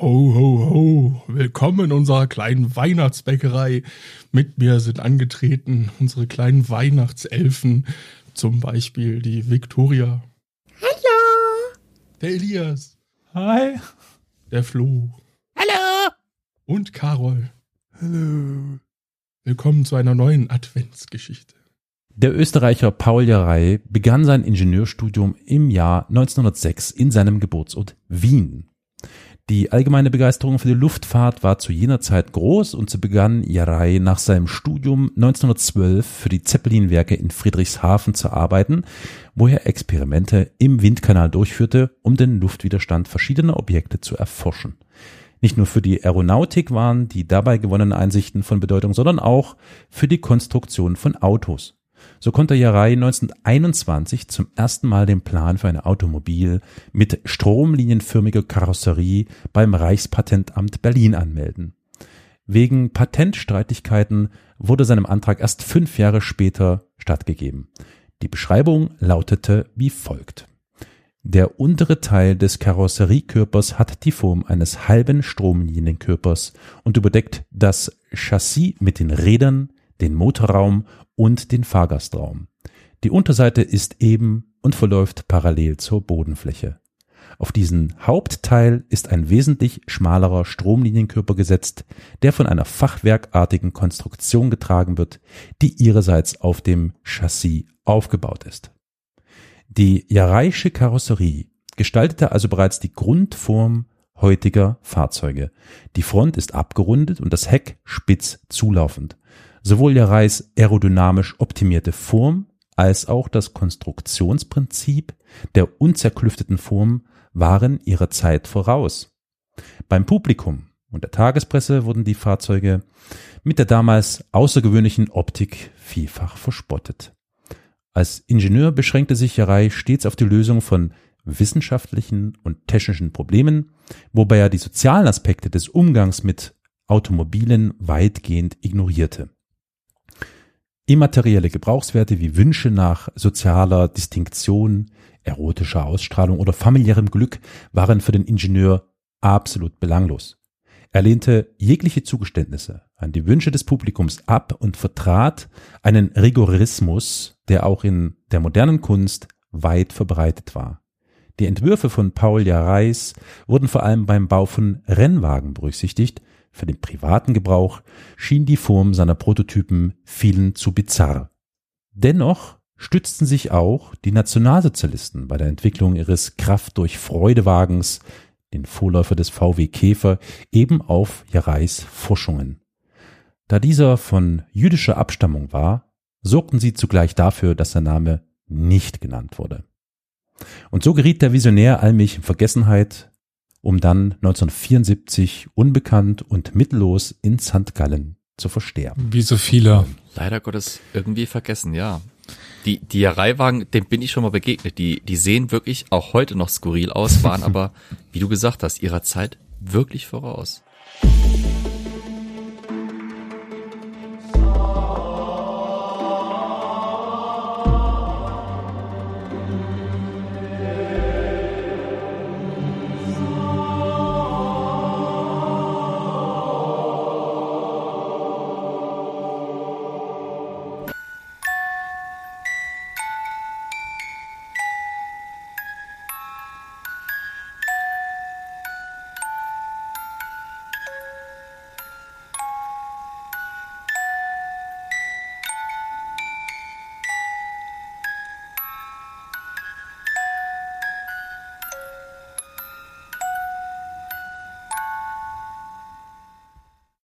ho ho ho. Willkommen in unserer kleinen Weihnachtsbäckerei. Mit mir sind angetreten unsere kleinen Weihnachtselfen. Zum Beispiel die Victoria. Hallo. Der Elias. Hi. Der Flo. Hallo. Und Carol. Hallo. Willkommen zu einer neuen Adventsgeschichte. Der Österreicher Paul Jarey begann sein Ingenieurstudium im Jahr 1906 in seinem Geburtsort Wien. Die allgemeine Begeisterung für die Luftfahrt war zu jener Zeit groß und so begann Jarey nach seinem Studium 1912 für die Zeppelinwerke in Friedrichshafen zu arbeiten, wo er Experimente im Windkanal durchführte, um den Luftwiderstand verschiedener Objekte zu erforschen. Nicht nur für die Aeronautik waren die dabei gewonnenen Einsichten von Bedeutung, sondern auch für die Konstruktion von Autos. So konnte Jarei 1921 zum ersten Mal den Plan für ein Automobil mit stromlinienförmiger Karosserie beim Reichspatentamt Berlin anmelden. Wegen Patentstreitigkeiten wurde seinem Antrag erst fünf Jahre später stattgegeben. Die Beschreibung lautete wie folgt. Der untere Teil des Karosseriekörpers hat die Form eines halben Stromlinienkörpers und überdeckt das Chassis mit den Rädern, den Motorraum und den Fahrgastraum. Die Unterseite ist eben und verläuft parallel zur Bodenfläche. Auf diesen Hauptteil ist ein wesentlich schmalerer Stromlinienkörper gesetzt, der von einer fachwerkartigen Konstruktion getragen wird, die ihrerseits auf dem Chassis aufgebaut ist. Die Jaraische Karosserie gestaltete also bereits die Grundform heutiger Fahrzeuge. Die Front ist abgerundet und das Heck spitz zulaufend. Sowohl der Reis aerodynamisch optimierte Form als auch das Konstruktionsprinzip der unzerklüfteten Form waren ihrer Zeit voraus. Beim Publikum und der Tagespresse wurden die Fahrzeuge mit der damals außergewöhnlichen Optik vielfach verspottet. Als Ingenieur beschränkte sich Jarei stets auf die Lösung von wissenschaftlichen und technischen Problemen, wobei er die sozialen Aspekte des Umgangs mit Automobilen weitgehend ignorierte. Immaterielle Gebrauchswerte wie Wünsche nach sozialer Distinktion, erotischer Ausstrahlung oder familiärem Glück waren für den Ingenieur absolut belanglos. Er lehnte jegliche Zugeständnisse an die Wünsche des Publikums ab und vertrat einen Rigorismus, der auch in der modernen Kunst weit verbreitet war. Die Entwürfe von Paul Jareis wurden vor allem beim Bau von Rennwagen berücksichtigt, für den privaten Gebrauch schien die Form seiner Prototypen vielen zu bizarr. Dennoch stützten sich auch die Nationalsozialisten bei der Entwicklung ihres Kraft durch Freudewagens, den Vorläufer des VW Käfer, eben auf Jareis Forschungen. Da dieser von jüdischer Abstammung war, sorgten sie zugleich dafür, dass sein Name nicht genannt wurde. Und so geriet der Visionär allmählich in Vergessenheit um dann 1974 unbekannt und mittellos in St. Gallen zu versterben. Wie so viele. Leider Gottes irgendwie vergessen, ja. Die, die Reihwagen, dem bin ich schon mal begegnet. Die, die sehen wirklich auch heute noch skurril aus, waren aber, wie du gesagt hast, ihrer Zeit wirklich voraus.